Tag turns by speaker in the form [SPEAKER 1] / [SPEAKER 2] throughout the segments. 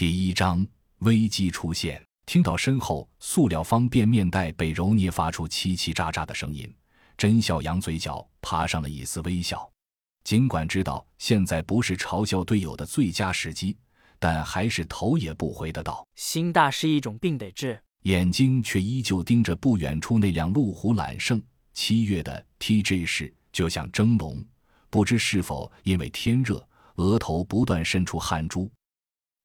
[SPEAKER 1] 第一章危机出现。听到身后塑料方便面袋被揉捏发出叽叽喳喳的声音，甄笑阳嘴角爬上了一丝微笑。尽管知道现在不是嘲笑队友的最佳时机，但还是头也不回的道：“
[SPEAKER 2] 心大是一种病，得治。”
[SPEAKER 1] 眼睛却依旧盯着不远处那辆路虎揽胜。七月的 TJ 市就像蒸笼，不知是否因为天热，额头不断渗出汗珠。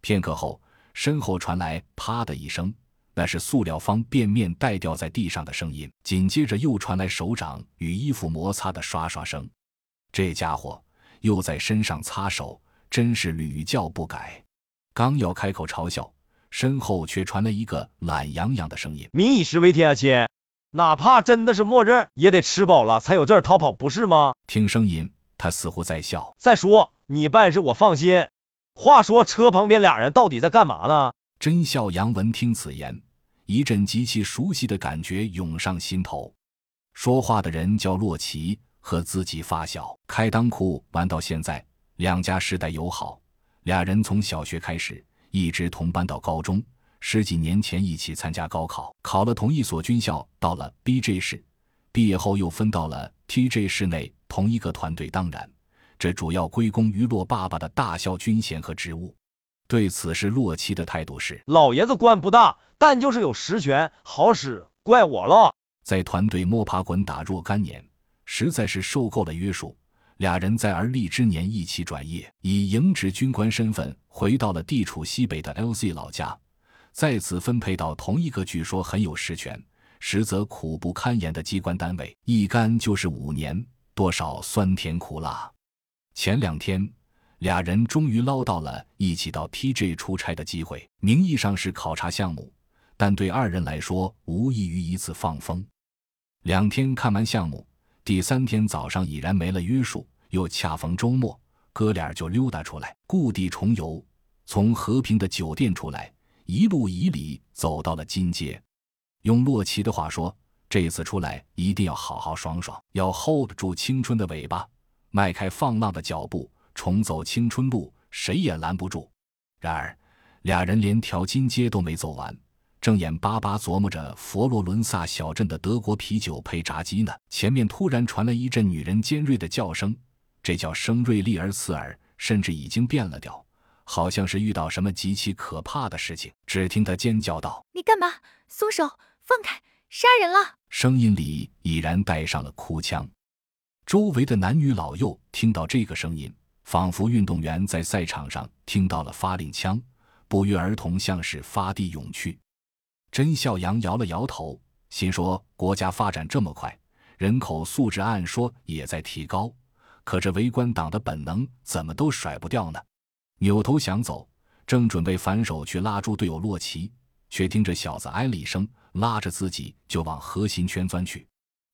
[SPEAKER 1] 片刻后，身后传来“啪”的一声，那是塑料方便面袋掉在地上的声音。紧接着又传来手掌与衣服摩擦的刷刷声。这家伙又在身上擦手，真是屡教不改。刚要开口嘲笑。身后却传来一个懒洋洋的声音：“
[SPEAKER 3] 民以食为天啊，亲，哪怕真的是末日，也得吃饱了才有劲儿逃跑，不是吗？”
[SPEAKER 1] 听声音，他似乎在笑。
[SPEAKER 3] 再说你办事我放心。话说车旁边俩人到底在干嘛呢？
[SPEAKER 1] 甄笑阳闻听此言，一阵极其熟悉的感觉涌上心头。说话的人叫洛奇，和自己发小开裆裤玩到现在，两家世代友好，俩人从小学开始。一直同班到高中，十几年前一起参加高考，考了同一所军校，到了 BJ 市，毕业后又分到了 TJ 市内同一个团队。当然，这主要归功于洛爸爸的大校军衔和职务。对此事，洛奇的态度是：
[SPEAKER 3] 老爷子官不大，但就是有实权好使，怪我了。
[SPEAKER 1] 在团队摸爬滚打若干年，实在是受够了约束。俩人在而立之年一起转业，以营职军官身份回到了地处西北的 LZ 老家，再次分配到同一个据说很有实权，实则苦不堪言的机关单位，一干就是五年，多少酸甜苦辣。前两天，俩人终于捞到了一起到 TJ 出差的机会，名义上是考察项目，但对二人来说无异于一次放风。两天看完项目。第三天早上已然没了约束，又恰逢周末，哥俩就溜达出来，故地重游。从和平的酒店出来，一路以里走到了金街。用洛奇的话说，这次出来一定要好好爽爽，要 hold 住青春的尾巴，迈开放浪的脚步，重走青春路，谁也拦不住。然而，俩人连条金街都没走完。正眼巴巴琢磨着佛罗伦萨小镇的德国啤酒配炸鸡呢，前面突然传来一阵女人尖锐的叫声，这叫声锐利而刺耳，甚至已经变了调，好像是遇到什么极其可怕的事情。只听她尖叫道：“
[SPEAKER 4] 你干嘛？松手，放开，杀人了！”
[SPEAKER 1] 声音里已然带上了哭腔。周围的男女老幼听到这个声音，仿佛运动员在赛场上听到了发令枪，不约而同像是发地涌去。甄孝阳摇了摇头，心说：“国家发展这么快，人口素质按说也在提高，可这围观党的本能怎么都甩不掉呢？”扭头想走，正准备反手去拉住队友洛奇，却听这小子哎了一声，拉着自己就往核心圈钻去，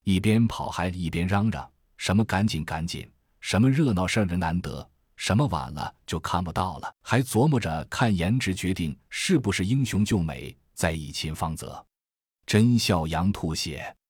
[SPEAKER 1] 一边跑还一边嚷嚷：“什么赶紧赶紧，什么热闹事儿的难得，什么晚了就看不到了，还琢磨着看颜值决定是不是英雄救美。”在以秦方泽，真笑羊吐血。